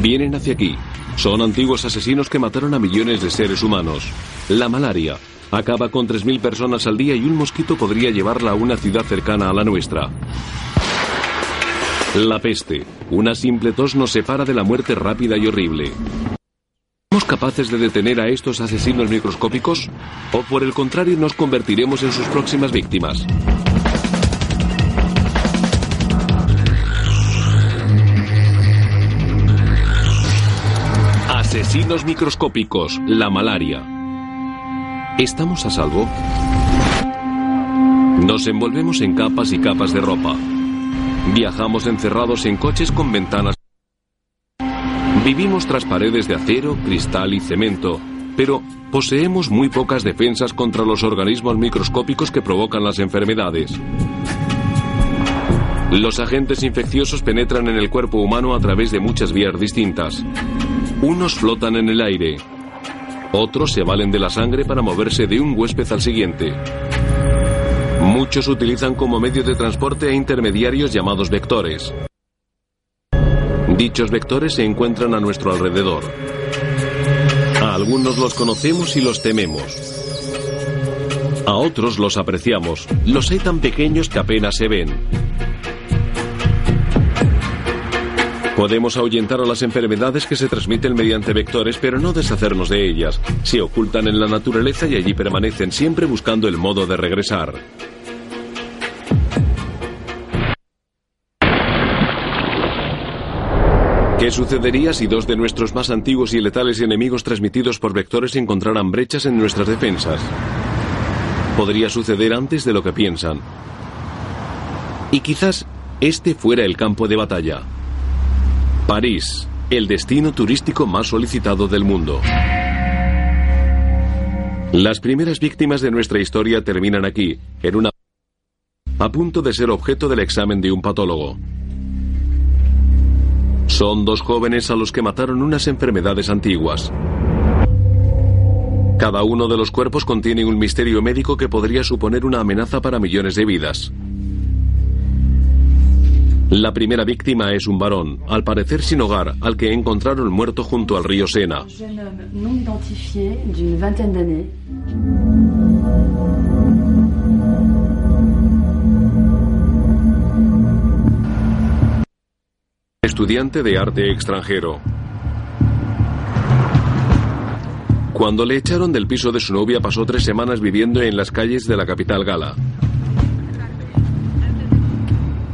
Vienen hacia aquí. Son antiguos asesinos que mataron a millones de seres humanos. La malaria acaba con 3.000 personas al día y un mosquito podría llevarla a una ciudad cercana a la nuestra. La peste. Una simple tos nos separa de la muerte rápida y horrible. ¿Somos capaces de detener a estos asesinos microscópicos? ¿O por el contrario nos convertiremos en sus próximas víctimas? Asesinos microscópicos, la malaria. ¿Estamos a salvo? Nos envolvemos en capas y capas de ropa. Viajamos encerrados en coches con ventanas. Vivimos tras paredes de acero, cristal y cemento, pero poseemos muy pocas defensas contra los organismos microscópicos que provocan las enfermedades. Los agentes infecciosos penetran en el cuerpo humano a través de muchas vías distintas. Unos flotan en el aire. Otros se valen de la sangre para moverse de un huésped al siguiente. Muchos utilizan como medio de transporte a intermediarios llamados vectores. Dichos vectores se encuentran a nuestro alrededor. A algunos los conocemos y los tememos. A otros los apreciamos. Los hay tan pequeños que apenas se ven. Podemos ahuyentar a las enfermedades que se transmiten mediante vectores, pero no deshacernos de ellas. Se ocultan en la naturaleza y allí permanecen siempre buscando el modo de regresar. ¿Qué sucedería si dos de nuestros más antiguos y letales enemigos transmitidos por vectores encontraran brechas en nuestras defensas? Podría suceder antes de lo que piensan. Y quizás este fuera el campo de batalla. París, el destino turístico más solicitado del mundo. Las primeras víctimas de nuestra historia terminan aquí, en una... a punto de ser objeto del examen de un patólogo. Son dos jóvenes a los que mataron unas enfermedades antiguas. Cada uno de los cuerpos contiene un misterio médico que podría suponer una amenaza para millones de vidas. La primera víctima es un varón, al parecer sin hogar, al que encontraron muerto junto al río Sena. Estudiante de arte extranjero. Cuando le echaron del piso de su novia pasó tres semanas viviendo en las calles de la capital gala.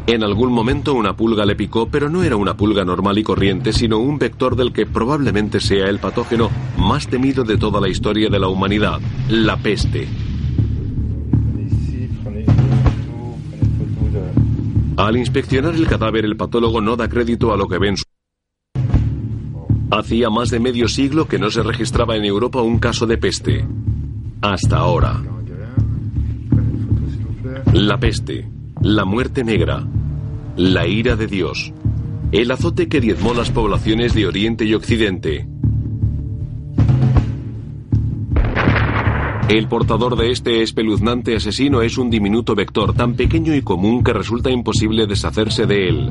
En algún momento una pulga le picó, pero no era una pulga normal y corriente, sino un vector del que probablemente sea el patógeno más temido de toda la historia de la humanidad, la peste. Al inspeccionar el cadáver, el patólogo no da crédito a lo que ven. Hacía más de medio siglo que no se registraba en Europa un caso de peste. Hasta ahora. La peste, la muerte negra, la ira de Dios, el azote que diezmó las poblaciones de Oriente y Occidente. El portador de este espeluznante asesino es un diminuto vector tan pequeño y común que resulta imposible deshacerse de él.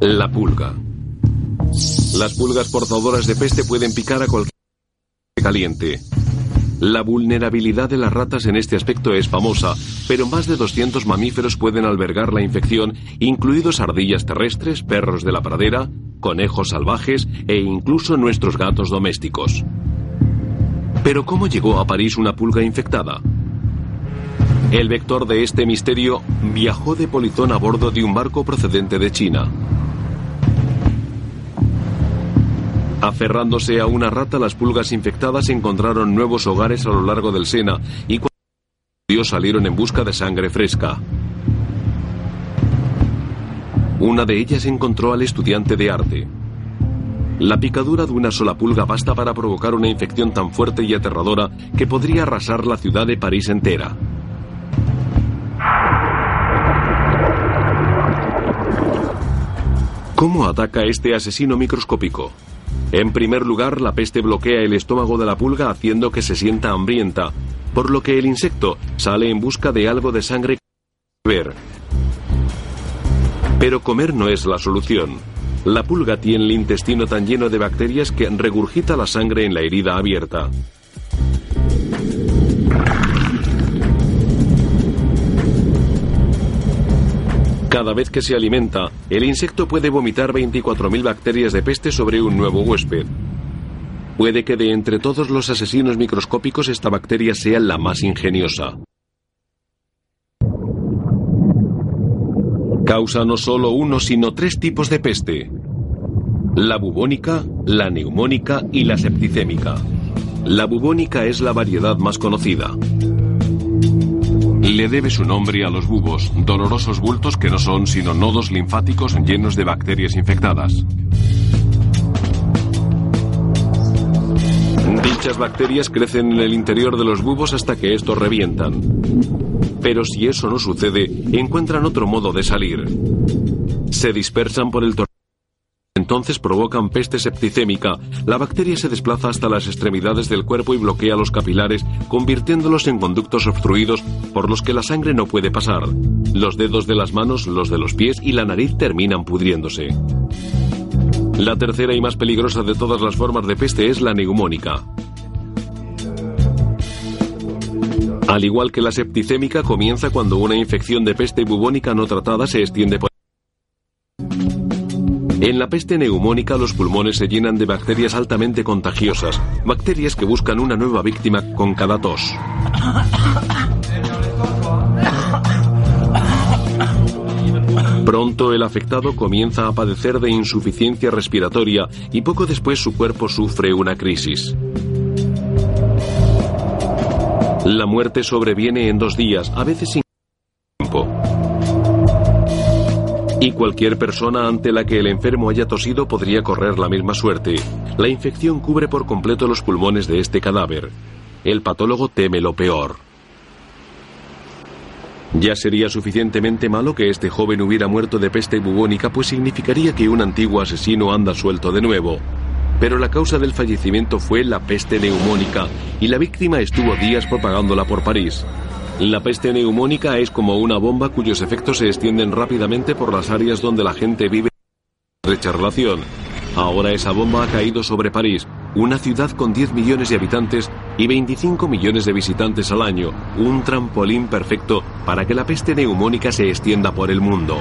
La pulga. Las pulgas portadoras de peste pueden picar a cualquier caliente. La vulnerabilidad de las ratas en este aspecto es famosa, pero más de 200 mamíferos pueden albergar la infección, incluidos ardillas terrestres, perros de la pradera, conejos salvajes e incluso nuestros gatos domésticos. Pero ¿cómo llegó a París una pulga infectada? El vector de este misterio viajó de polizón a bordo de un barco procedente de China. Aferrándose a una rata, las pulgas infectadas encontraron nuevos hogares a lo largo del Sena y cuando salieron en busca de sangre fresca. Una de ellas encontró al estudiante de arte. La picadura de una sola pulga basta para provocar una infección tan fuerte y aterradora que podría arrasar la ciudad de París entera. ¿Cómo ataca este asesino microscópico? En primer lugar, la peste bloquea el estómago de la pulga haciendo que se sienta hambrienta, por lo que el insecto sale en busca de algo de sangre que ver. Pero comer no es la solución. La pulga tiene el intestino tan lleno de bacterias que regurgita la sangre en la herida abierta. Cada vez que se alimenta, el insecto puede vomitar 24.000 bacterias de peste sobre un nuevo huésped. Puede que de entre todos los asesinos microscópicos esta bacteria sea la más ingeniosa. Causa no solo uno, sino tres tipos de peste. La bubónica, la neumónica y la septicémica. La bubónica es la variedad más conocida. Le debe su nombre a los bubos, dolorosos bultos que no son sino nodos linfáticos llenos de bacterias infectadas. Dichas bacterias crecen en el interior de los bubos hasta que estos revientan. Pero si eso no sucede, encuentran otro modo de salir. Se dispersan por el torrente. Entonces provocan peste septicémica. La bacteria se desplaza hasta las extremidades del cuerpo y bloquea los capilares, convirtiéndolos en conductos obstruidos por los que la sangre no puede pasar. Los dedos de las manos, los de los pies y la nariz terminan pudriéndose. La tercera y más peligrosa de todas las formas de peste es la neumónica. Al igual que la septicémica, comienza cuando una infección de peste bubónica no tratada se extiende por... En la peste neumónica los pulmones se llenan de bacterias altamente contagiosas, bacterias que buscan una nueva víctima con cada tos. Pronto el afectado comienza a padecer de insuficiencia respiratoria y poco después su cuerpo sufre una crisis. La muerte sobreviene en dos días, a veces sin Y cualquier persona ante la que el enfermo haya tosido podría correr la misma suerte. La infección cubre por completo los pulmones de este cadáver. El patólogo teme lo peor. Ya sería suficientemente malo que este joven hubiera muerto de peste bubónica, pues significaría que un antiguo asesino anda suelto de nuevo pero la causa del fallecimiento fue la peste neumónica y la víctima estuvo días propagándola por París. La peste neumónica es como una bomba cuyos efectos se extienden rápidamente por las áreas donde la gente vive en estrecha relación. Ahora esa bomba ha caído sobre París, una ciudad con 10 millones de habitantes y 25 millones de visitantes al año, un trampolín perfecto para que la peste neumónica se extienda por el mundo.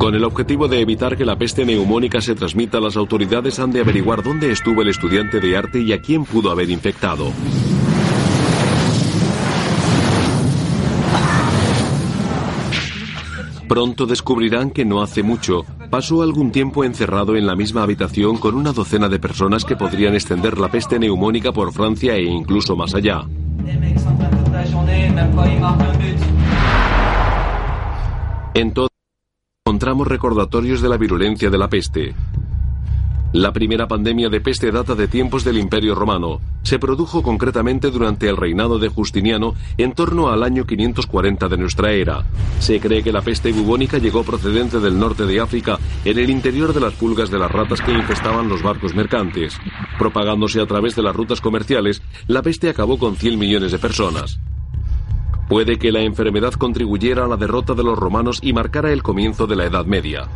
Con el objetivo de evitar que la peste neumónica se transmita, las autoridades han de averiguar dónde estuvo el estudiante de arte y a quién pudo haber infectado. Pronto descubrirán que no hace mucho pasó algún tiempo encerrado en la misma habitación con una docena de personas que podrían extender la peste neumónica por Francia e incluso más allá. Encontramos recordatorios de la virulencia de la peste. La primera pandemia de peste data de tiempos del Imperio Romano. Se produjo concretamente durante el reinado de Justiniano en torno al año 540 de nuestra era. Se cree que la peste bubónica llegó procedente del norte de África en el interior de las pulgas de las ratas que infestaban los barcos mercantes. Propagándose a través de las rutas comerciales, la peste acabó con 100 millones de personas. Puede que la enfermedad contribuyera a la derrota de los romanos y marcara el comienzo de la Edad Media.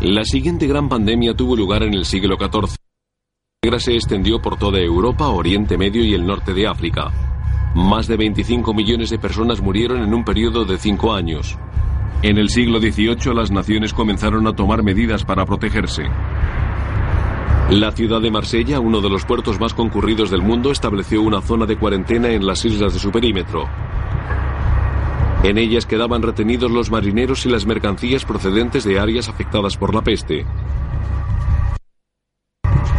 La siguiente gran pandemia tuvo lugar en el siglo XIV. La negra se extendió por toda Europa, Oriente Medio y el norte de África. Más de 25 millones de personas murieron en un periodo de cinco años. En el siglo XVIII las naciones comenzaron a tomar medidas para protegerse. La ciudad de Marsella, uno de los puertos más concurridos del mundo, estableció una zona de cuarentena en las islas de su perímetro. En ellas quedaban retenidos los marineros y las mercancías procedentes de áreas afectadas por la peste.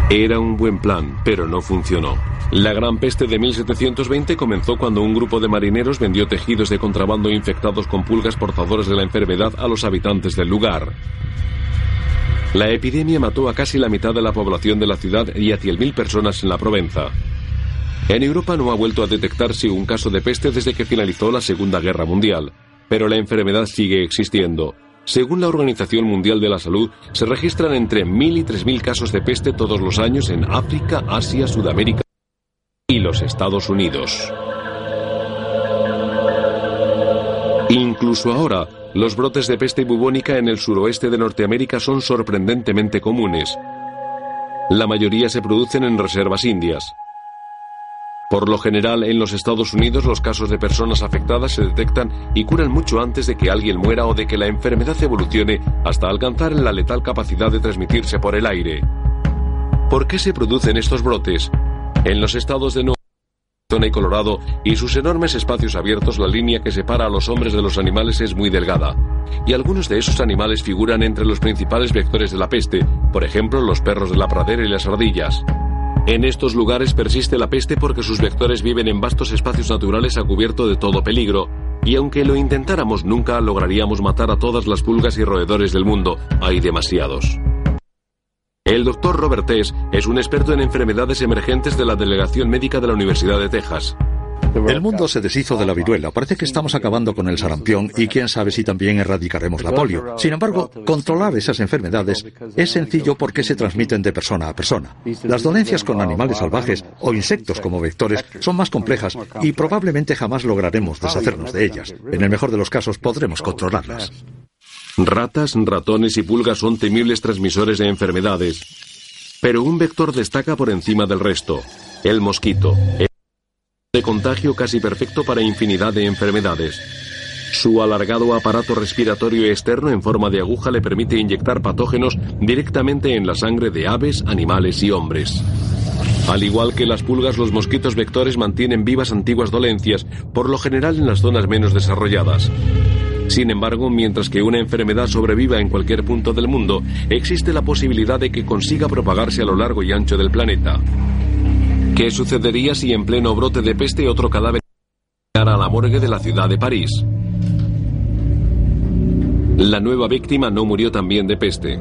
Era un buen plan, pero no funcionó. La gran peste de 1720 comenzó cuando un grupo de marineros vendió tejidos de contrabando infectados con pulgas portadoras de la enfermedad a los habitantes del lugar. La epidemia mató a casi la mitad de la población de la ciudad y a 100.000 personas en la Provenza. En Europa no ha vuelto a detectarse un caso de peste desde que finalizó la Segunda Guerra Mundial, pero la enfermedad sigue existiendo. Según la Organización Mundial de la Salud, se registran entre 1.000 y 3.000 casos de peste todos los años en África, Asia, Sudamérica y los Estados Unidos. Incluso ahora, los brotes de peste bubónica en el suroeste de Norteamérica son sorprendentemente comunes. La mayoría se producen en reservas indias. Por lo general, en los Estados Unidos los casos de personas afectadas se detectan y curan mucho antes de que alguien muera o de que la enfermedad evolucione hasta alcanzar la letal capacidad de transmitirse por el aire. ¿Por qué se producen estos brotes? En los estados de Nueva Arizona y Colorado y sus enormes espacios abiertos, la línea que separa a los hombres de los animales es muy delgada. Y algunos de esos animales figuran entre los principales vectores de la peste, por ejemplo los perros de la pradera y las ardillas. En estos lugares persiste la peste porque sus vectores viven en vastos espacios naturales a cubierto de todo peligro, y aunque lo intentáramos nunca lograríamos matar a todas las pulgas y roedores del mundo, hay demasiados. El doctor Robert Tess es un experto en enfermedades emergentes de la Delegación Médica de la Universidad de Texas. El mundo se deshizo de la viruela. Parece que estamos acabando con el sarampión y quién sabe si también erradicaremos la polio. Sin embargo, controlar esas enfermedades es sencillo porque se transmiten de persona a persona. Las dolencias con animales salvajes o insectos como vectores son más complejas y probablemente jamás lograremos deshacernos de ellas. En el mejor de los casos podremos controlarlas. Ratas, ratones y pulgas son temibles transmisores de enfermedades. Pero un vector destaca por encima del resto, el mosquito de contagio casi perfecto para infinidad de enfermedades. Su alargado aparato respiratorio externo en forma de aguja le permite inyectar patógenos directamente en la sangre de aves, animales y hombres. Al igual que las pulgas, los mosquitos vectores mantienen vivas antiguas dolencias, por lo general en las zonas menos desarrolladas. Sin embargo, mientras que una enfermedad sobreviva en cualquier punto del mundo, existe la posibilidad de que consiga propagarse a lo largo y ancho del planeta. ¿Qué sucedería si en pleno brote de peste otro cadáver llegara a la morgue de la ciudad de París? La nueva víctima no murió también de peste.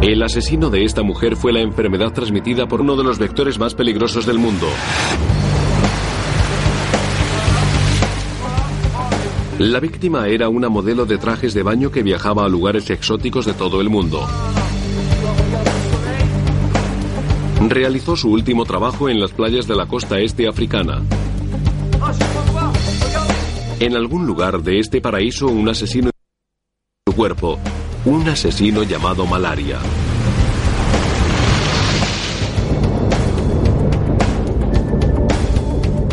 El asesino de esta mujer fue la enfermedad transmitida por uno de los vectores más peligrosos del mundo. La víctima era una modelo de trajes de baño que viajaba a lugares exóticos de todo el mundo. Realizó su último trabajo en las playas de la costa este africana. En algún lugar de este paraíso un asesino su cuerpo, un asesino llamado malaria.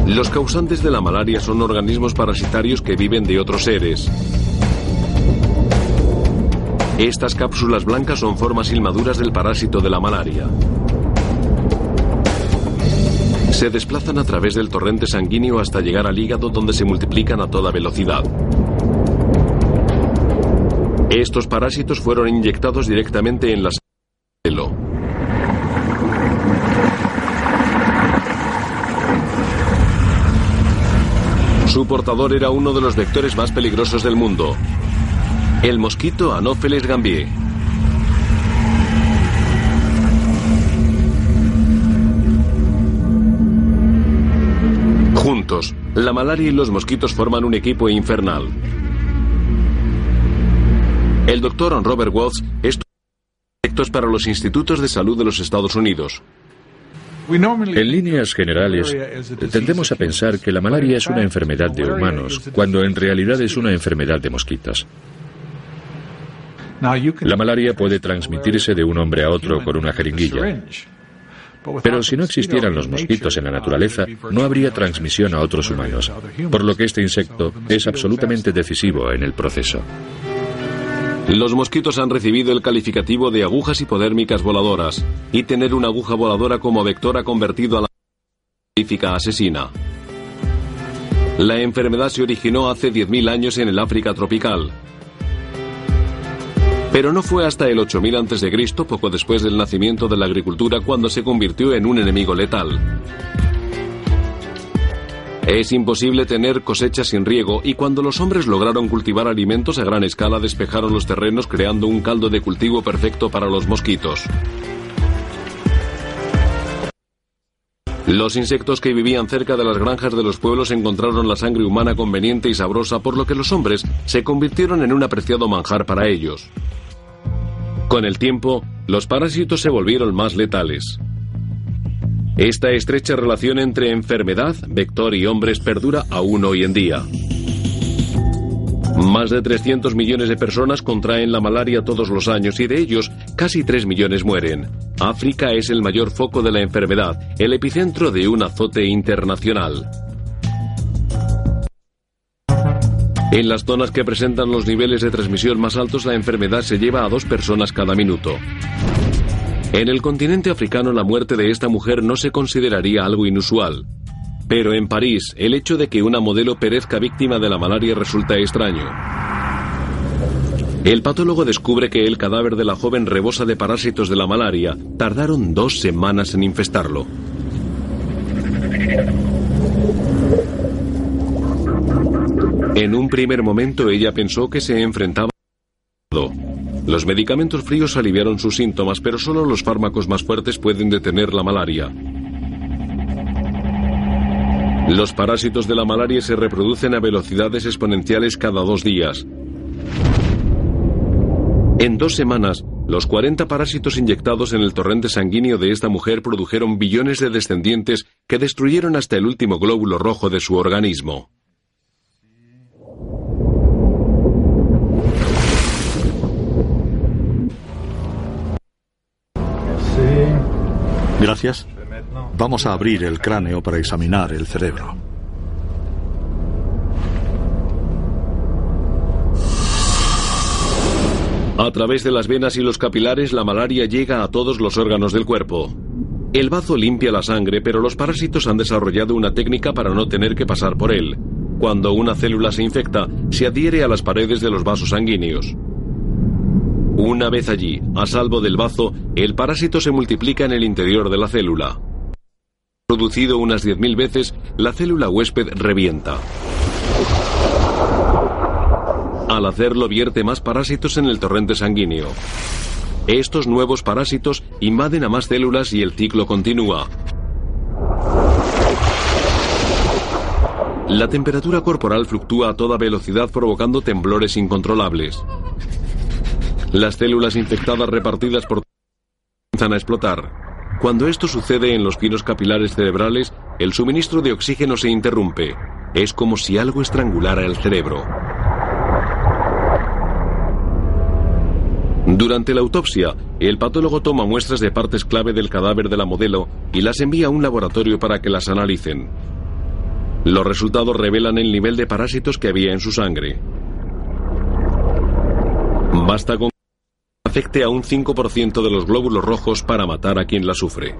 Los causantes de la malaria son organismos parasitarios que viven de otros seres. Estas cápsulas blancas son formas inmaduras del parásito de la malaria se desplazan a través del torrente sanguíneo hasta llegar al hígado donde se multiplican a toda velocidad. Estos parásitos fueron inyectados directamente en la pelo. Su portador era uno de los vectores más peligrosos del mundo, el mosquito Anopheles gambier. La malaria y los mosquitos forman un equipo infernal. El doctor Robert Waltz es para los institutos de salud de los Estados Unidos. En líneas generales, tendemos a pensar que la malaria es una enfermedad de humanos, cuando en realidad es una enfermedad de mosquitos. La malaria puede transmitirse de un hombre a otro con una jeringuilla. Pero si no existieran los mosquitos en la naturaleza, no habría transmisión a otros humanos, por lo que este insecto es absolutamente decisivo en el proceso. Los mosquitos han recibido el calificativo de agujas hipodérmicas voladoras, y tener una aguja voladora como vector ha convertido a la científica asesina. La enfermedad se originó hace 10.000 años en el África tropical, pero no fue hasta el 8000 a.C., poco después del nacimiento de la agricultura, cuando se convirtió en un enemigo letal. Es imposible tener cosechas sin riego y cuando los hombres lograron cultivar alimentos a gran escala despejaron los terrenos creando un caldo de cultivo perfecto para los mosquitos. Los insectos que vivían cerca de las granjas de los pueblos encontraron la sangre humana conveniente y sabrosa, por lo que los hombres se convirtieron en un apreciado manjar para ellos. Con el tiempo, los parásitos se volvieron más letales. Esta estrecha relación entre enfermedad, vector y hombres perdura aún hoy en día. Más de 300 millones de personas contraen la malaria todos los años y de ellos casi 3 millones mueren. África es el mayor foco de la enfermedad, el epicentro de un azote internacional. En las zonas que presentan los niveles de transmisión más altos, la enfermedad se lleva a dos personas cada minuto. En el continente africano la muerte de esta mujer no se consideraría algo inusual. Pero en París, el hecho de que una modelo perezca víctima de la malaria resulta extraño. El patólogo descubre que el cadáver de la joven rebosa de parásitos de la malaria. Tardaron dos semanas en infestarlo. En un primer momento ella pensó que se enfrentaba los medicamentos fríos aliviaron sus síntomas, pero solo los fármacos más fuertes pueden detener la malaria. Los parásitos de la malaria se reproducen a velocidades exponenciales cada dos días. En dos semanas, los 40 parásitos inyectados en el torrente sanguíneo de esta mujer produjeron billones de descendientes que destruyeron hasta el último glóbulo rojo de su organismo. Gracias. Vamos a abrir el cráneo para examinar el cerebro. A través de las venas y los capilares, la malaria llega a todos los órganos del cuerpo. El bazo limpia la sangre, pero los parásitos han desarrollado una técnica para no tener que pasar por él. Cuando una célula se infecta, se adhiere a las paredes de los vasos sanguíneos. Una vez allí, a salvo del bazo, el parásito se multiplica en el interior de la célula. Producido unas 10.000 veces, la célula huésped revienta. Al hacerlo vierte más parásitos en el torrente sanguíneo. Estos nuevos parásitos invaden a más células y el ciclo continúa. La temperatura corporal fluctúa a toda velocidad provocando temblores incontrolables. Las células infectadas repartidas por comienzan a explotar. Cuando esto sucede en los finos capilares cerebrales, el suministro de oxígeno se interrumpe. Es como si algo estrangulara el cerebro. Durante la autopsia, el patólogo toma muestras de partes clave del cadáver de la modelo y las envía a un laboratorio para que las analicen. Los resultados revelan el nivel de parásitos que había en su sangre. Basta con afecte a un 5% de los glóbulos rojos para matar a quien la sufre.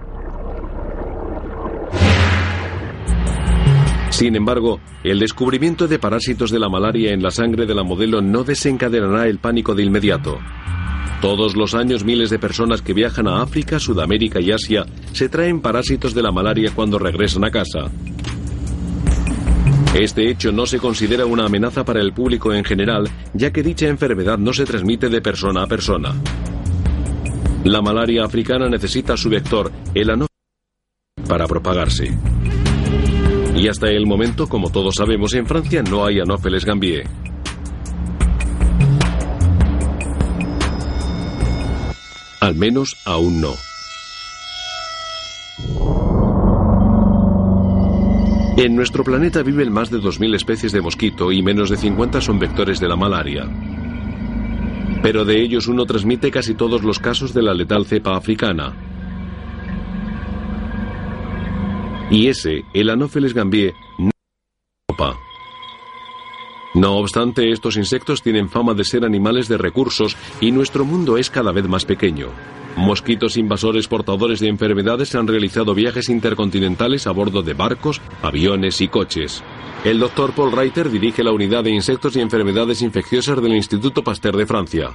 Sin embargo, el descubrimiento de parásitos de la malaria en la sangre de la modelo no desencadenará el pánico de inmediato. Todos los años miles de personas que viajan a África, Sudamérica y Asia se traen parásitos de la malaria cuando regresan a casa. Este hecho no se considera una amenaza para el público en general, ya que dicha enfermedad no se transmite de persona a persona. La malaria africana necesita su vector, el anófilo, para propagarse. Y hasta el momento, como todos sabemos, en Francia no hay Anopheles gambier. Al menos aún no. En nuestro planeta viven más de 2.000 especies de mosquito y menos de 50 son vectores de la malaria. Pero de ellos uno transmite casi todos los casos de la letal cepa africana. Y ese, el Anopheles gambier, no no obstante, estos insectos tienen fama de ser animales de recursos y nuestro mundo es cada vez más pequeño. Mosquitos invasores portadores de enfermedades han realizado viajes intercontinentales a bordo de barcos, aviones y coches. El doctor Paul Reiter dirige la unidad de insectos y enfermedades infecciosas del Instituto Pasteur de Francia.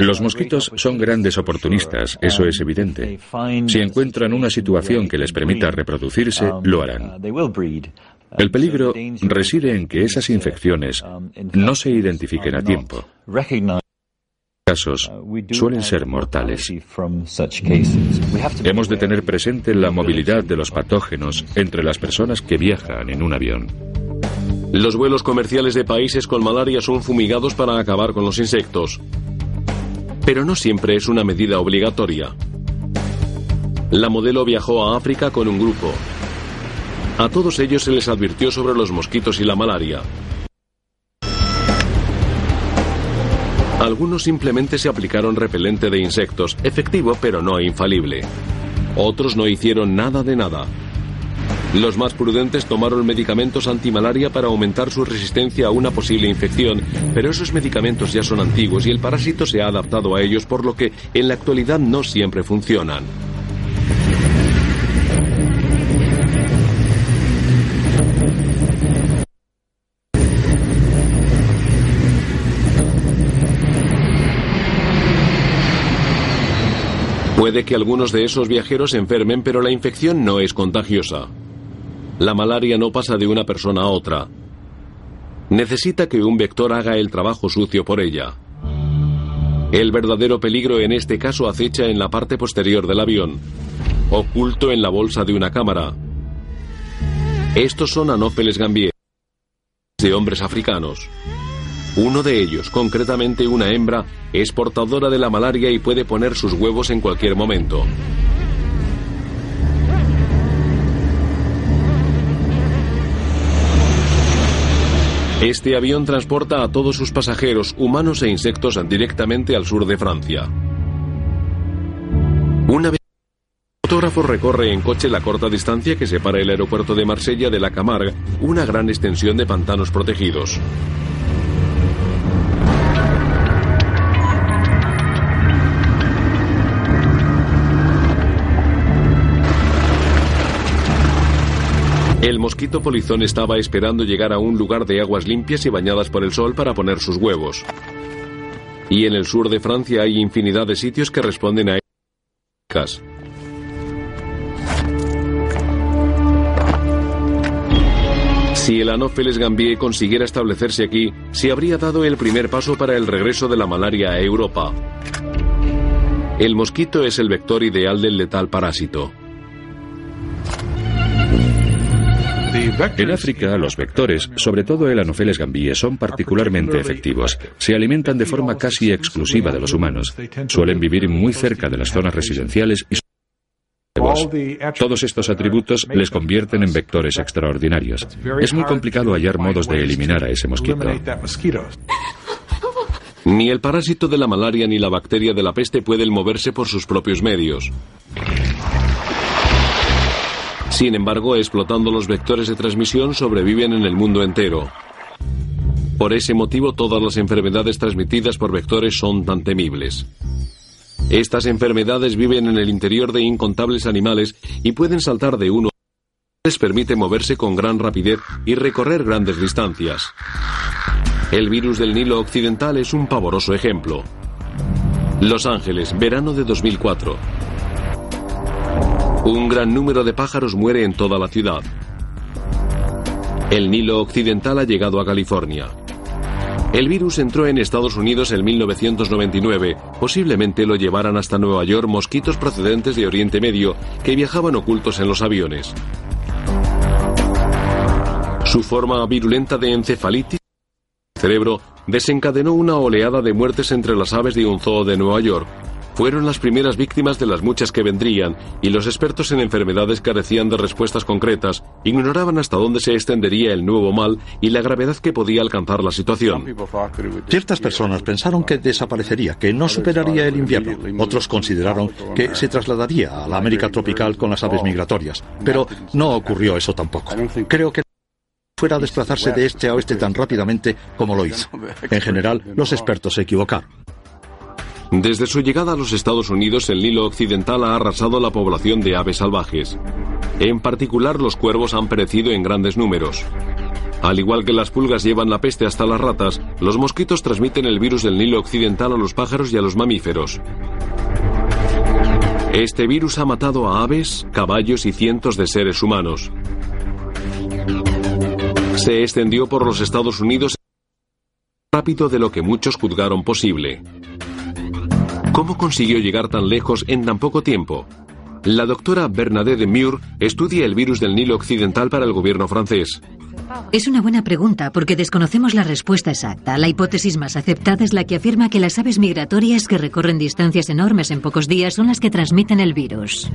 Los mosquitos son grandes oportunistas, eso es evidente. Si encuentran una situación que les permita reproducirse, lo harán. El peligro reside en que esas infecciones no se identifiquen a tiempo. Casos suelen ser mortales. Hemos de tener presente la movilidad de los patógenos entre las personas que viajan en un avión. Los vuelos comerciales de países con malaria son fumigados para acabar con los insectos. Pero no siempre es una medida obligatoria. La modelo viajó a África con un grupo. A todos ellos se les advirtió sobre los mosquitos y la malaria. Algunos simplemente se aplicaron repelente de insectos, efectivo pero no infalible. Otros no hicieron nada de nada. Los más prudentes tomaron medicamentos antimalaria para aumentar su resistencia a una posible infección, pero esos medicamentos ya son antiguos y el parásito se ha adaptado a ellos por lo que en la actualidad no siempre funcionan. Puede que algunos de esos viajeros enfermen, pero la infección no es contagiosa. La malaria no pasa de una persona a otra. Necesita que un vector haga el trabajo sucio por ella. El verdadero peligro en este caso acecha en la parte posterior del avión, oculto en la bolsa de una cámara. Estos son anófeles gambier de hombres africanos. Uno de ellos, concretamente una hembra, es portadora de la malaria y puede poner sus huevos en cualquier momento. Este avión transporta a todos sus pasajeros, humanos e insectos, directamente al sur de Francia. Una vez el fotógrafo recorre en coche la corta distancia que separa el aeropuerto de Marsella de la Camargue, una gran extensión de pantanos protegidos. El mosquito polizón estaba esperando llegar a un lugar de aguas limpias y bañadas por el sol para poner sus huevos. Y en el sur de Francia hay infinidad de sitios que responden a ellas. Si el Anopheles gambier consiguiera establecerse aquí, se habría dado el primer paso para el regreso de la malaria a Europa. El mosquito es el vector ideal del letal parásito. En África, los vectores, sobre todo el Anopheles gambie, son particularmente efectivos. Se alimentan de forma casi exclusiva de los humanos. Suelen vivir muy cerca de las zonas residenciales y todos estos atributos les convierten en vectores extraordinarios. Es muy complicado hallar modos de eliminar a ese mosquito. Ni el parásito de la malaria ni la bacteria de la peste pueden moverse por sus propios medios. Sin embargo, explotando los vectores de transmisión sobreviven en el mundo entero. Por ese motivo, todas las enfermedades transmitidas por vectores son tan temibles. Estas enfermedades viven en el interior de incontables animales y pueden saltar de uno les permite moverse con gran rapidez y recorrer grandes distancias. El virus del Nilo Occidental es un pavoroso ejemplo. Los Ángeles, verano de 2004. Un gran número de pájaros muere en toda la ciudad. El Nilo Occidental ha llegado a California. El virus entró en Estados Unidos en 1999. Posiblemente lo llevaran hasta Nueva York mosquitos procedentes de Oriente Medio que viajaban ocultos en los aviones. Su forma virulenta de encefalitis cerebro desencadenó una oleada de muertes entre las aves de un zoo de Nueva York, fueron las primeras víctimas de las muchas que vendrían, y los expertos en enfermedades carecían de respuestas concretas, ignoraban hasta dónde se extendería el nuevo mal y la gravedad que podía alcanzar la situación. Ciertas personas pensaron que desaparecería, que no superaría el invierno. Otros consideraron que se trasladaría a la América tropical con las aves migratorias. Pero no ocurrió eso tampoco. Creo que fuera a desplazarse de este a oeste tan rápidamente como lo hizo. En general, los expertos se equivocaron. Desde su llegada a los Estados Unidos, el Nilo Occidental ha arrasado la población de aves salvajes. En particular, los cuervos han perecido en grandes números. Al igual que las pulgas llevan la peste hasta las ratas, los mosquitos transmiten el virus del Nilo Occidental a los pájaros y a los mamíferos. Este virus ha matado a aves, caballos y cientos de seres humanos. Se extendió por los Estados Unidos rápido de lo que muchos juzgaron posible. ¿Cómo consiguió llegar tan lejos en tan poco tiempo? La doctora Bernadette Muir estudia el virus del Nilo Occidental para el gobierno francés. Es una buena pregunta porque desconocemos la respuesta exacta. La hipótesis más aceptada es la que afirma que las aves migratorias que recorren distancias enormes en pocos días son las que transmiten el virus.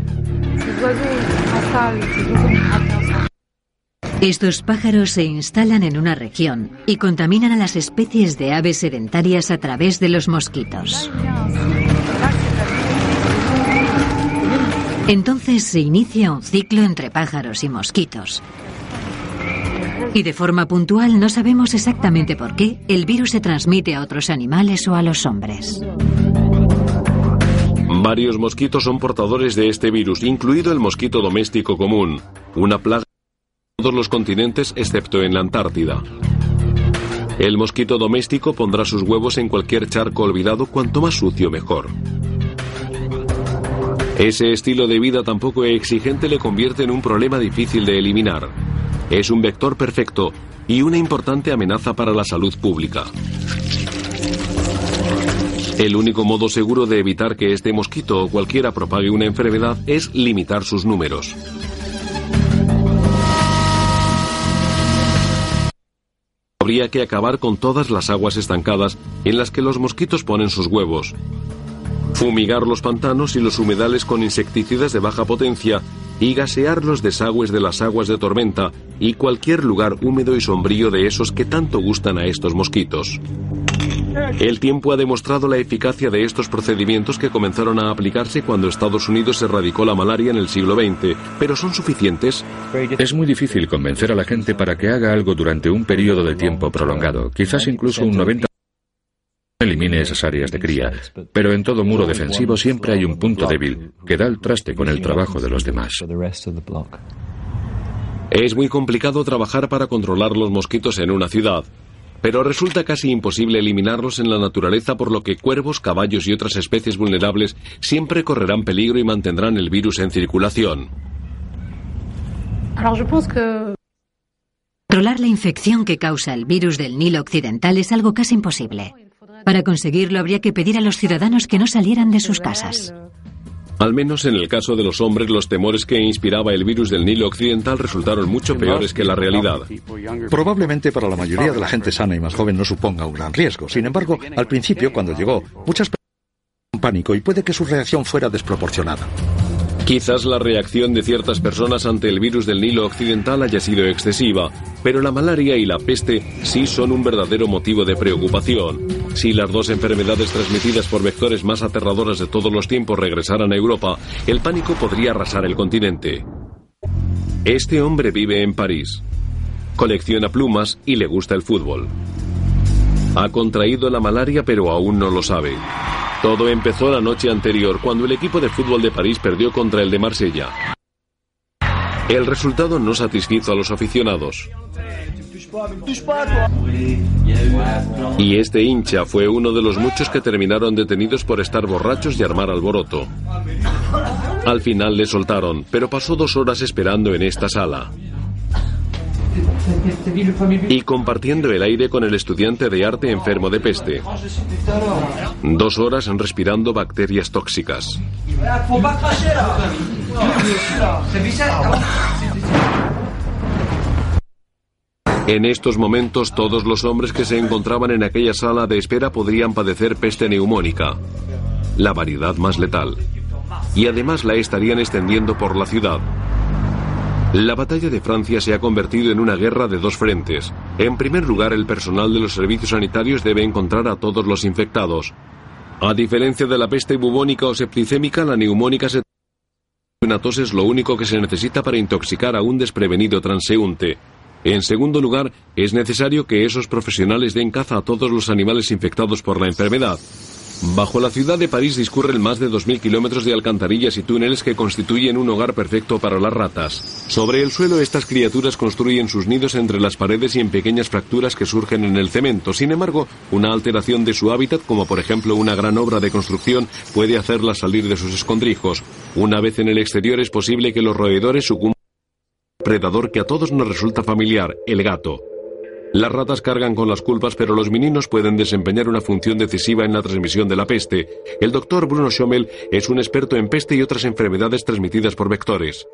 Estos pájaros se instalan en una región y contaminan a las especies de aves sedentarias a través de los mosquitos. Entonces se inicia un ciclo entre pájaros y mosquitos. Y de forma puntual no sabemos exactamente por qué el virus se transmite a otros animales o a los hombres. Varios mosquitos son portadores de este virus, incluido el mosquito doméstico común, una plaga en todos los continentes excepto en la Antártida. El mosquito doméstico pondrá sus huevos en cualquier charco olvidado, cuanto más sucio mejor. Ese estilo de vida tan poco exigente le convierte en un problema difícil de eliminar. Es un vector perfecto y una importante amenaza para la salud pública. El único modo seguro de evitar que este mosquito o cualquiera propague una enfermedad es limitar sus números. Habría que acabar con todas las aguas estancadas en las que los mosquitos ponen sus huevos. Fumigar los pantanos y los humedales con insecticidas de baja potencia y gasear los desagües de las aguas de tormenta y cualquier lugar húmedo y sombrío de esos que tanto gustan a estos mosquitos. El tiempo ha demostrado la eficacia de estos procedimientos que comenzaron a aplicarse cuando Estados Unidos erradicó la malaria en el siglo XX, pero ¿son suficientes? Es muy difícil convencer a la gente para que haga algo durante un periodo de tiempo prolongado, quizás incluso un 90 elimine esas áreas de cría, pero en todo muro defensivo siempre hay un punto débil que da el traste con el trabajo de los demás. Es muy complicado trabajar para controlar los mosquitos en una ciudad, pero resulta casi imposible eliminarlos en la naturaleza por lo que cuervos, caballos y otras especies vulnerables siempre correrán peligro y mantendrán el virus en circulación. Controlar la infección que causa el virus del Nilo Occidental es algo casi imposible. Para conseguirlo habría que pedir a los ciudadanos que no salieran de sus casas. Al menos en el caso de los hombres, los temores que inspiraba el virus del Nilo Occidental resultaron mucho peores que la realidad. Probablemente para la mayoría de la gente sana y más joven no suponga un gran riesgo. Sin embargo, al principio, cuando llegó, muchas personas pánico y puede que su reacción fuera desproporcionada. Quizás la reacción de ciertas personas ante el virus del Nilo Occidental haya sido excesiva, pero la malaria y la peste sí son un verdadero motivo de preocupación. Si las dos enfermedades transmitidas por vectores más aterradoras de todos los tiempos regresaran a Europa, el pánico podría arrasar el continente. Este hombre vive en París. Colecciona plumas y le gusta el fútbol. Ha contraído la malaria pero aún no lo sabe. Todo empezó la noche anterior cuando el equipo de fútbol de París perdió contra el de Marsella. El resultado no satisfizo a los aficionados. Y este hincha fue uno de los muchos que terminaron detenidos por estar borrachos y armar alboroto. Al final le soltaron, pero pasó dos horas esperando en esta sala. Y compartiendo el aire con el estudiante de arte enfermo de peste. Dos horas respirando bacterias tóxicas. En estos momentos todos los hombres que se encontraban en aquella sala de espera podrían padecer peste neumónica, la variedad más letal. Y además la estarían extendiendo por la ciudad. La batalla de Francia se ha convertido en una guerra de dos frentes. En primer lugar, el personal de los servicios sanitarios debe encontrar a todos los infectados. A diferencia de la peste bubónica o septicémica, la neumónica se una tos es lo único que se necesita para intoxicar a un desprevenido transeúnte. En segundo lugar, es necesario que esos profesionales den caza a todos los animales infectados por la enfermedad. Bajo la ciudad de París discurren más de 2.000 kilómetros de alcantarillas y túneles que constituyen un hogar perfecto para las ratas. Sobre el suelo estas criaturas construyen sus nidos entre las paredes y en pequeñas fracturas que surgen en el cemento. Sin embargo, una alteración de su hábitat, como por ejemplo una gran obra de construcción, puede hacerlas salir de sus escondrijos. Una vez en el exterior es posible que los roedores sucumban predador que a todos nos resulta familiar, el gato. Las ratas cargan con las culpas, pero los meninos pueden desempeñar una función decisiva en la transmisión de la peste. El doctor Bruno Schommel es un experto en peste y otras enfermedades transmitidas por vectores.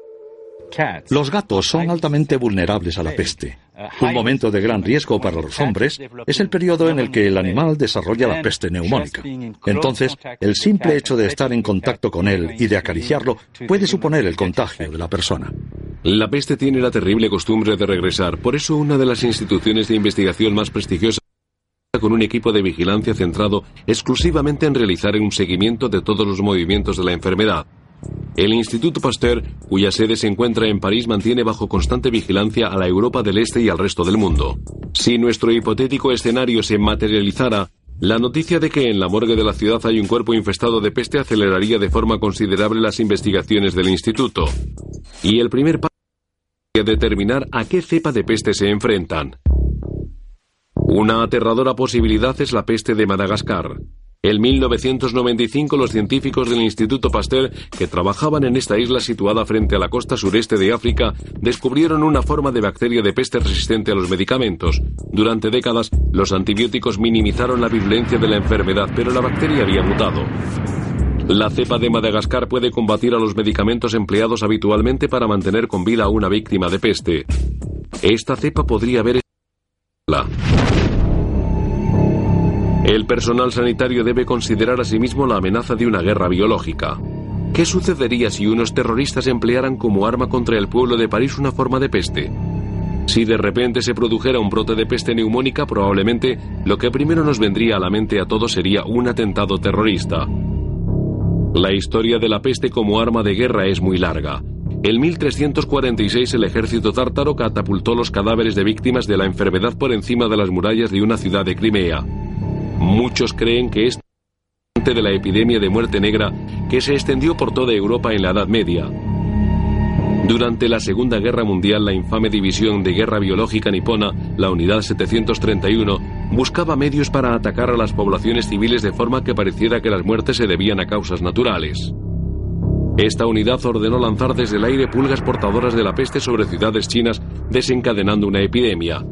Los gatos son altamente vulnerables a la peste. Un momento de gran riesgo para los hombres es el periodo en el que el animal desarrolla la peste neumónica. Entonces, el simple hecho de estar en contacto con él y de acariciarlo puede suponer el contagio de la persona. La peste tiene la terrible costumbre de regresar, por eso una de las instituciones de investigación más prestigiosas con un equipo de vigilancia centrado exclusivamente en realizar un seguimiento de todos los movimientos de la enfermedad. El Instituto Pasteur, cuya sede se encuentra en París, mantiene bajo constante vigilancia a la Europa del Este y al resto del mundo. Si nuestro hipotético escenario se materializara, la noticia de que en la morgue de la ciudad hay un cuerpo infestado de peste aceleraría de forma considerable las investigaciones del instituto. Y el primer paso es determinar a qué cepa de peste se enfrentan. Una aterradora posibilidad es la peste de Madagascar. En 1995 los científicos del Instituto Pasteur que trabajaban en esta isla situada frente a la costa sureste de África descubrieron una forma de bacteria de peste resistente a los medicamentos. Durante décadas los antibióticos minimizaron la virulencia de la enfermedad, pero la bacteria había mutado. La cepa de Madagascar puede combatir a los medicamentos empleados habitualmente para mantener con vida a una víctima de peste. Esta cepa podría haber el personal sanitario debe considerar a sí mismo la amenaza de una guerra biológica. ¿Qué sucedería si unos terroristas emplearan como arma contra el pueblo de París una forma de peste? Si de repente se produjera un brote de peste neumónica, probablemente lo que primero nos vendría a la mente a todos sería un atentado terrorista. La historia de la peste como arma de guerra es muy larga. En 1346 el ejército tártaro catapultó los cadáveres de víctimas de la enfermedad por encima de las murallas de una ciudad de Crimea. Muchos creen que es de la epidemia de muerte negra que se extendió por toda Europa en la Edad Media. Durante la Segunda Guerra Mundial, la infame División de Guerra Biológica Nipona, la Unidad 731, buscaba medios para atacar a las poblaciones civiles de forma que pareciera que las muertes se debían a causas naturales. Esta unidad ordenó lanzar desde el aire pulgas portadoras de la peste sobre ciudades chinas, desencadenando una epidemia.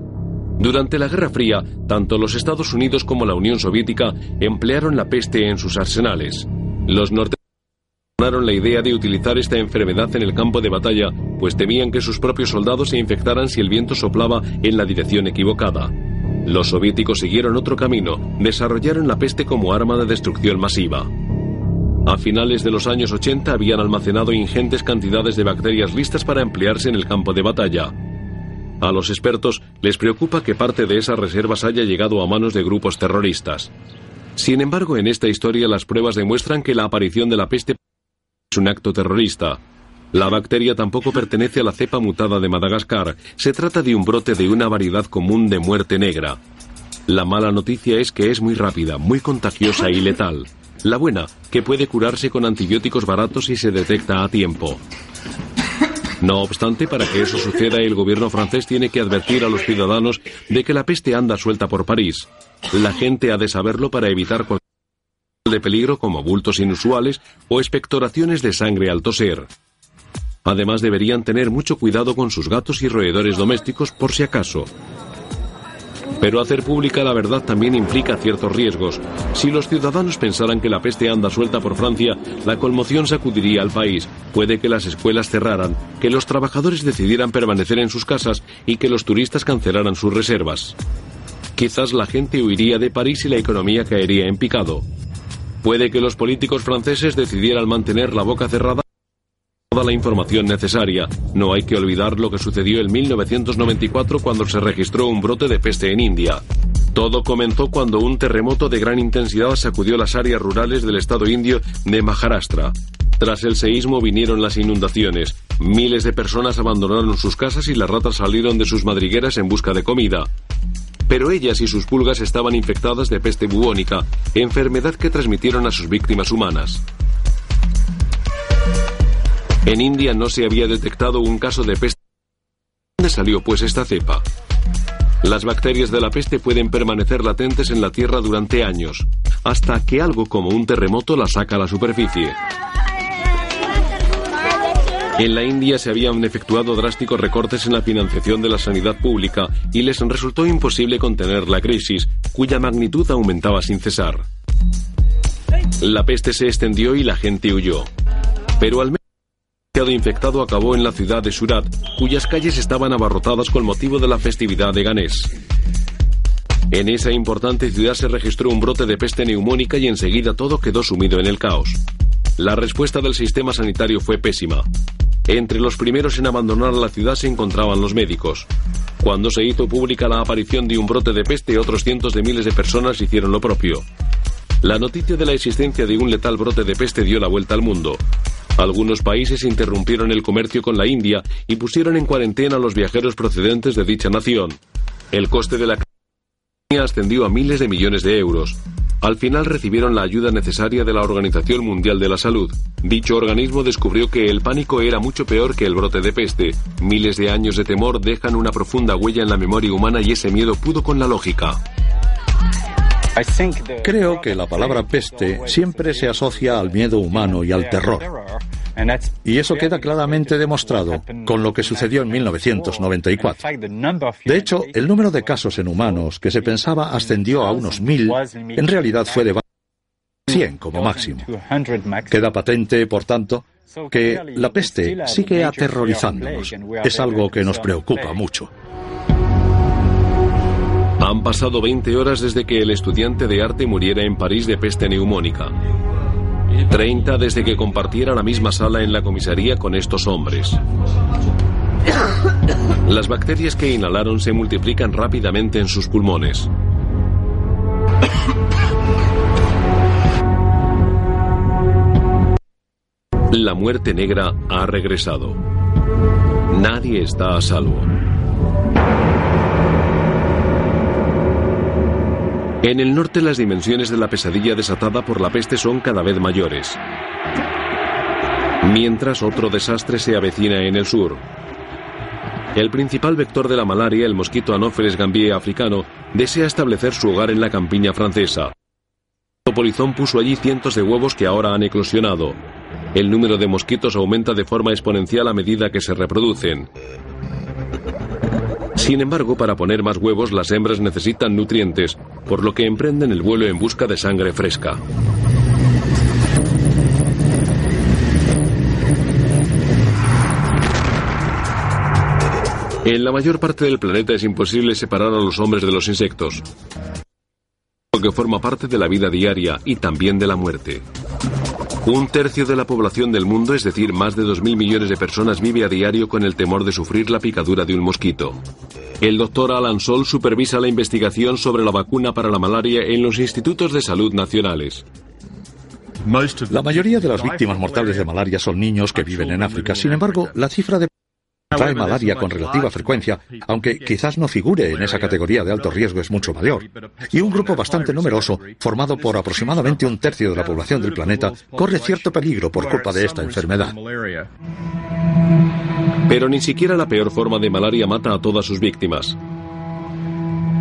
Durante la Guerra Fría, tanto los Estados Unidos como la Unión Soviética emplearon la peste en sus arsenales. Los norteamericanos la idea de utilizar esta enfermedad en el campo de batalla, pues temían que sus propios soldados se infectaran si el viento soplaba en la dirección equivocada. Los soviéticos siguieron otro camino, desarrollaron la peste como arma de destrucción masiva. A finales de los años 80 habían almacenado ingentes cantidades de bacterias listas para emplearse en el campo de batalla. A los expertos les preocupa que parte de esas reservas haya llegado a manos de grupos terroristas. Sin embargo, en esta historia las pruebas demuestran que la aparición de la peste es un acto terrorista. La bacteria tampoco pertenece a la cepa mutada de Madagascar. Se trata de un brote de una variedad común de muerte negra. La mala noticia es que es muy rápida, muy contagiosa y letal. La buena, que puede curarse con antibióticos baratos si se detecta a tiempo. No obstante, para que eso suceda, el gobierno francés tiene que advertir a los ciudadanos de que la peste anda suelta por París. La gente ha de saberlo para evitar cualquier de peligro como bultos inusuales o expectoraciones de sangre al toser. Además deberían tener mucho cuidado con sus gatos y roedores domésticos por si acaso. Pero hacer pública la verdad también implica ciertos riesgos. Si los ciudadanos pensaran que la peste anda suelta por Francia, la conmoción sacudiría al país. Puede que las escuelas cerraran, que los trabajadores decidieran permanecer en sus casas y que los turistas cancelaran sus reservas. Quizás la gente huiría de París y la economía caería en picado. Puede que los políticos franceses decidieran mantener la boca cerrada la información necesaria. No hay que olvidar lo que sucedió en 1994 cuando se registró un brote de peste en India. Todo comenzó cuando un terremoto de gran intensidad sacudió las áreas rurales del estado indio de Maharashtra. Tras el seísmo vinieron las inundaciones. Miles de personas abandonaron sus casas y las ratas salieron de sus madrigueras en busca de comida. Pero ellas y sus pulgas estaban infectadas de peste bubónica, enfermedad que transmitieron a sus víctimas humanas. En India no se había detectado un caso de peste. ¿De dónde salió pues esta cepa? Las bacterias de la peste pueden permanecer latentes en la Tierra durante años, hasta que algo como un terremoto la saca a la superficie. En la India se habían efectuado drásticos recortes en la financiación de la sanidad pública y les resultó imposible contener la crisis, cuya magnitud aumentaba sin cesar. La peste se extendió y la gente huyó. Pero al menos infectado acabó en la ciudad de Surat, cuyas calles estaban abarrotadas con motivo de la festividad de Ganés. En esa importante ciudad se registró un brote de peste neumónica y enseguida todo quedó sumido en el caos. La respuesta del sistema sanitario fue pésima. Entre los primeros en abandonar la ciudad se encontraban los médicos. Cuando se hizo pública la aparición de un brote de peste, otros cientos de miles de personas hicieron lo propio. La noticia de la existencia de un letal brote de peste dio la vuelta al mundo. Algunos países interrumpieron el comercio con la India y pusieron en cuarentena a los viajeros procedentes de dicha nación. El coste de la ascendió a miles de millones de euros. Al final recibieron la ayuda necesaria de la Organización Mundial de la Salud. Dicho organismo descubrió que el pánico era mucho peor que el brote de peste. Miles de años de temor dejan una profunda huella en la memoria humana y ese miedo pudo con la lógica. Creo que la palabra peste siempre se asocia al miedo humano y al terror. Y eso queda claramente demostrado con lo que sucedió en 1994. De hecho, el número de casos en humanos que se pensaba ascendió a unos mil, en realidad fue de 100 como máximo. Queda patente, por tanto, que la peste sigue aterrorizándonos. Es algo que nos preocupa mucho. Han pasado 20 horas desde que el estudiante de arte muriera en París de peste neumónica. 30 desde que compartiera la misma sala en la comisaría con estos hombres. Las bacterias que inhalaron se multiplican rápidamente en sus pulmones. La muerte negra ha regresado. Nadie está a salvo. En el norte las dimensiones de la pesadilla desatada por la peste son cada vez mayores. Mientras otro desastre se avecina en el sur. El principal vector de la malaria, el mosquito Anopheles gambiae africano, desea establecer su hogar en la campiña francesa. Polizón puso allí cientos de huevos que ahora han eclosionado. El número de mosquitos aumenta de forma exponencial a medida que se reproducen. Sin embargo, para poner más huevos, las hembras necesitan nutrientes, por lo que emprenden el vuelo en busca de sangre fresca. En la mayor parte del planeta es imposible separar a los hombres de los insectos, lo que forma parte de la vida diaria y también de la muerte. Un tercio de la población del mundo, es decir, más de 2.000 millones de personas, vive a diario con el temor de sufrir la picadura de un mosquito. El doctor Alan Sol supervisa la investigación sobre la vacuna para la malaria en los institutos de salud nacionales. La mayoría de las víctimas mortales de malaria son niños que viven en África. Sin embargo, la cifra de trae malaria con relativa frecuencia, aunque quizás no figure en esa categoría de alto riesgo, es mucho mayor. Y un grupo bastante numeroso, formado por aproximadamente un tercio de la población del planeta, corre cierto peligro por culpa de esta enfermedad. Pero ni siquiera la peor forma de malaria mata a todas sus víctimas.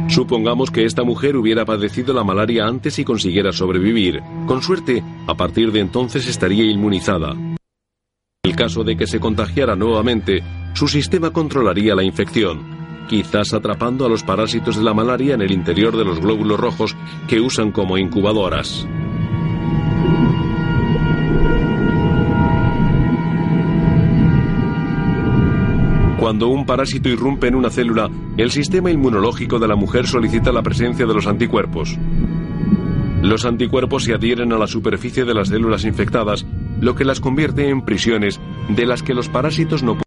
Supongamos que esta mujer hubiera padecido la malaria antes y consiguiera sobrevivir. Con suerte, a partir de entonces estaría inmunizada. El caso de que se contagiara nuevamente, su sistema controlaría la infección, quizás atrapando a los parásitos de la malaria en el interior de los glóbulos rojos que usan como incubadoras. Cuando un parásito irrumpe en una célula, el sistema inmunológico de la mujer solicita la presencia de los anticuerpos. Los anticuerpos se adhieren a la superficie de las células infectadas, lo que las convierte en prisiones de las que los parásitos no pueden.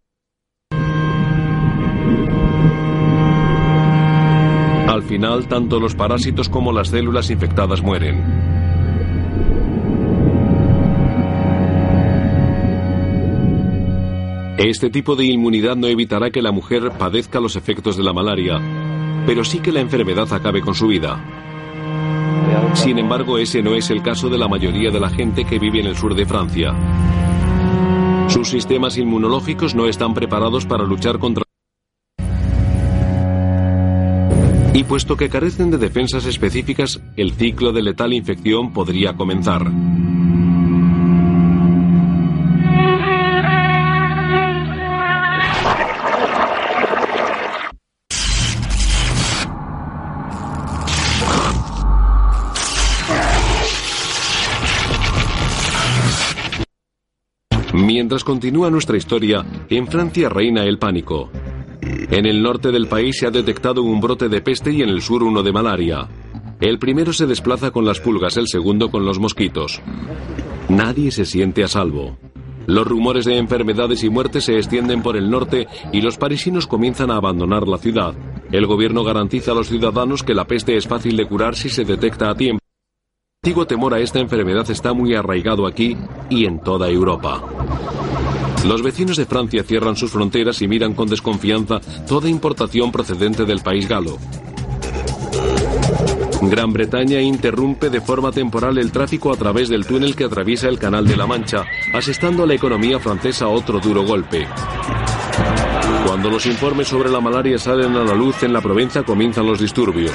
Al final, tanto los parásitos como las células infectadas mueren. Este tipo de inmunidad no evitará que la mujer padezca los efectos de la malaria, pero sí que la enfermedad acabe con su vida. Sin embargo, ese no es el caso de la mayoría de la gente que vive en el sur de Francia. Sus sistemas inmunológicos no están preparados para luchar contra Y puesto que carecen de defensas específicas, el ciclo de letal infección podría comenzar. Mientras continúa nuestra historia, en Francia reina el pánico. En el norte del país se ha detectado un brote de peste y en el sur uno de malaria. El primero se desplaza con las pulgas, el segundo con los mosquitos. Nadie se siente a salvo. Los rumores de enfermedades y muertes se extienden por el norte y los parisinos comienzan a abandonar la ciudad. El gobierno garantiza a los ciudadanos que la peste es fácil de curar si se detecta a tiempo. Antiguo temor a esta enfermedad está muy arraigado aquí y en toda Europa. Los vecinos de Francia cierran sus fronteras y miran con desconfianza toda importación procedente del país galo. Gran Bretaña interrumpe de forma temporal el tráfico a través del túnel que atraviesa el Canal de la Mancha, asestando a la economía francesa otro duro golpe. Cuando los informes sobre la malaria salen a la luz en la Provenza comienzan los disturbios.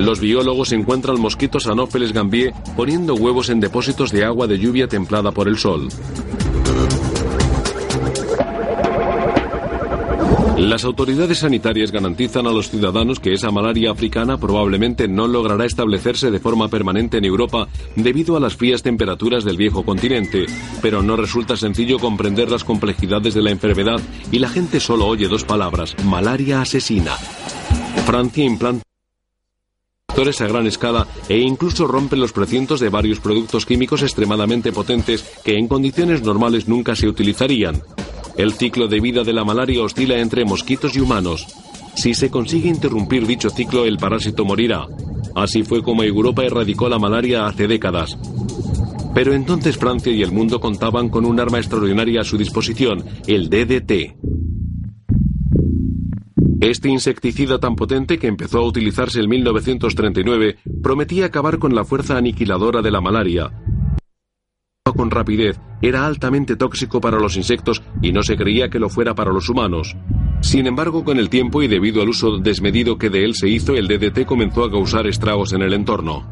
Los biólogos encuentran mosquitos anófeles gambier poniendo huevos en depósitos de agua de lluvia templada por el sol. Las autoridades sanitarias garantizan a los ciudadanos que esa malaria africana probablemente no logrará establecerse de forma permanente en Europa debido a las frías temperaturas del viejo continente, pero no resulta sencillo comprender las complejidades de la enfermedad y la gente solo oye dos palabras, malaria asesina. Francia implanta a gran escala e incluso rompe los precientos de varios productos químicos extremadamente potentes que en condiciones normales nunca se utilizarían. El ciclo de vida de la malaria oscila entre mosquitos y humanos. Si se consigue interrumpir dicho ciclo, el parásito morirá. Así fue como Europa erradicó la malaria hace décadas. Pero entonces Francia y el mundo contaban con un arma extraordinaria a su disposición, el DDT. Este insecticida tan potente que empezó a utilizarse en 1939 prometía acabar con la fuerza aniquiladora de la malaria, con rapidez, era altamente tóxico para los insectos y no se creía que lo fuera para los humanos. Sin embargo, con el tiempo y debido al uso desmedido que de él se hizo, el DDT comenzó a causar estragos en el entorno.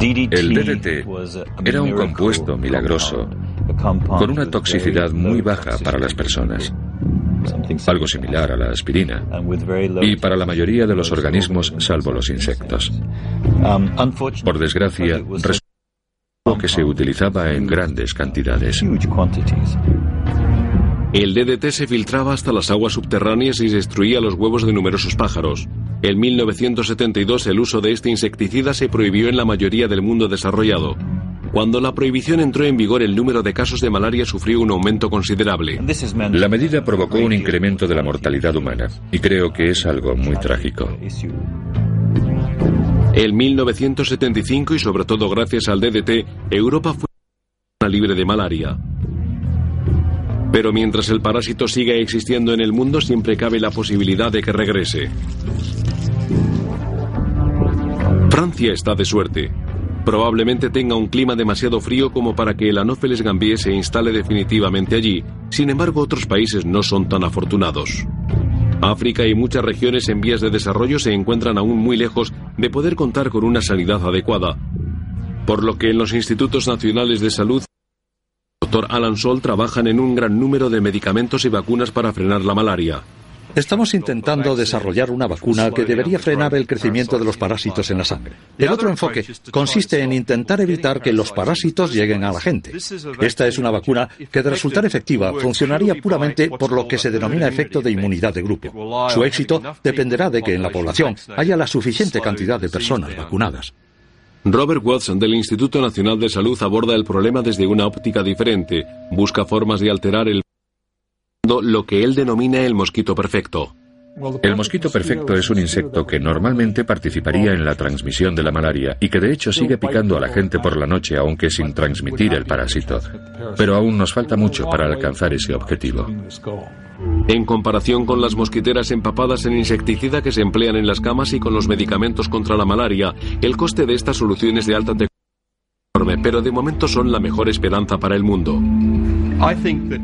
El DDT era un compuesto milagroso con una toxicidad muy baja para las personas, algo similar a la aspirina, y para la mayoría de los organismos salvo los insectos. Por desgracia, resultó que se utilizaba en grandes cantidades. El DDT se filtraba hasta las aguas subterráneas y destruía los huevos de numerosos pájaros. En 1972 el uso de este insecticida se prohibió en la mayoría del mundo desarrollado. Cuando la prohibición entró en vigor, el número de casos de malaria sufrió un aumento considerable. La medida provocó un incremento de la mortalidad humana y creo que es algo muy trágico. En 1975 y sobre todo gracias al DDT, Europa fue libre de malaria. Pero mientras el parásito siga existiendo en el mundo, siempre cabe la posibilidad de que regrese. Francia está de suerte. Probablemente tenga un clima demasiado frío como para que el Anopheles gambier se instale definitivamente allí. Sin embargo, otros países no son tan afortunados. África y muchas regiones en vías de desarrollo se encuentran aún muy lejos de poder contar con una sanidad adecuada, por lo que en los institutos nacionales de salud el doctor Alan Sol trabajan en un gran número de medicamentos y vacunas para frenar la malaria. Estamos intentando desarrollar una vacuna que debería frenar el crecimiento de los parásitos en la sangre. El otro enfoque consiste en intentar evitar que los parásitos lleguen a la gente. Esta es una vacuna que de resultar efectiva funcionaría puramente por lo que se denomina efecto de inmunidad de grupo. Su éxito dependerá de que en la población haya la suficiente cantidad de personas vacunadas. Robert Watson del Instituto Nacional de Salud aborda el problema desde una óptica diferente. Busca formas de alterar el lo que él denomina el mosquito perfecto. El mosquito perfecto es un insecto que normalmente participaría en la transmisión de la malaria y que de hecho sigue picando a la gente por la noche aunque sin transmitir el parásito. Pero aún nos falta mucho para alcanzar ese objetivo. En comparación con las mosquiteras empapadas en insecticida que se emplean en las camas y con los medicamentos contra la malaria, el coste de estas soluciones de alta tecnología pero de momento son la mejor esperanza para el mundo.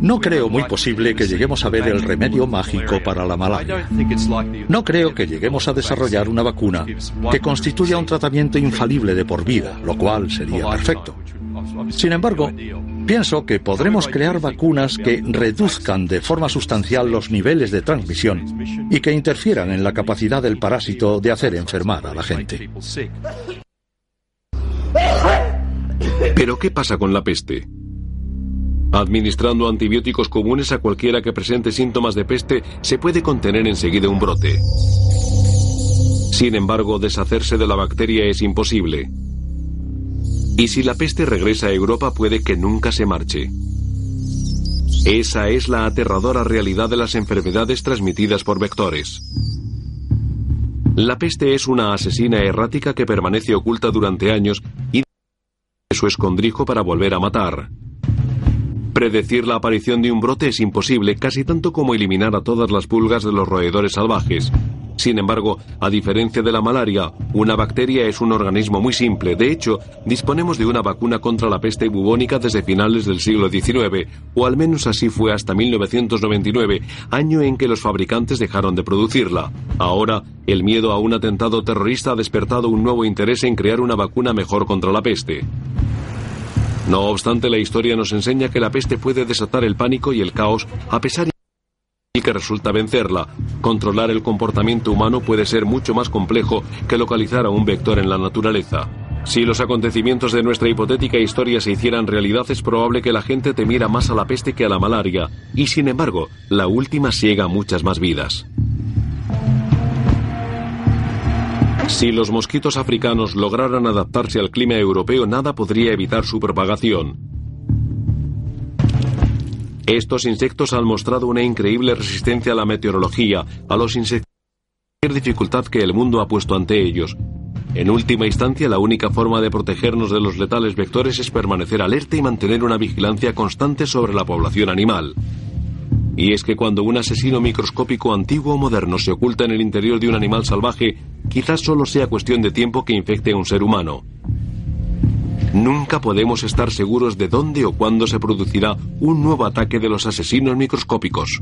No creo muy posible que lleguemos a ver el remedio mágico para la malaria. No creo que lleguemos a desarrollar una vacuna que constituya un tratamiento infalible de por vida, lo cual sería perfecto. Sin embargo, pienso que podremos crear vacunas que reduzcan de forma sustancial los niveles de transmisión y que interfieran en la capacidad del parásito de hacer enfermar a la gente. Pero ¿qué pasa con la peste? Administrando antibióticos comunes a cualquiera que presente síntomas de peste, se puede contener enseguida un brote. Sin embargo, deshacerse de la bacteria es imposible. Y si la peste regresa a Europa puede que nunca se marche. Esa es la aterradora realidad de las enfermedades transmitidas por vectores. La peste es una asesina errática que permanece oculta durante años y su escondrijo para volver a matar. Predecir la aparición de un brote es imposible, casi tanto como eliminar a todas las pulgas de los roedores salvajes. Sin embargo, a diferencia de la malaria, una bacteria es un organismo muy simple. De hecho, disponemos de una vacuna contra la peste bubónica desde finales del siglo XIX, o al menos así fue hasta 1999, año en que los fabricantes dejaron de producirla. Ahora, el miedo a un atentado terrorista ha despertado un nuevo interés en crear una vacuna mejor contra la peste. No obstante, la historia nos enseña que la peste puede desatar el pánico y el caos a pesar de que resulta vencerla. Controlar el comportamiento humano puede ser mucho más complejo que localizar a un vector en la naturaleza. Si los acontecimientos de nuestra hipotética historia se hicieran realidad, es probable que la gente temiera más a la peste que a la malaria, y sin embargo, la última ciega muchas más vidas. Si los mosquitos africanos lograran adaptarse al clima europeo, nada podría evitar su propagación. Estos insectos han mostrado una increíble resistencia a la meteorología, a los insectos, cualquier dificultad que el mundo ha puesto ante ellos. En última instancia, la única forma de protegernos de los letales vectores es permanecer alerta y mantener una vigilancia constante sobre la población animal. Y es que cuando un asesino microscópico antiguo o moderno se oculta en el interior de un animal salvaje, quizás solo sea cuestión de tiempo que infecte a un ser humano. Nunca podemos estar seguros de dónde o cuándo se producirá un nuevo ataque de los asesinos microscópicos.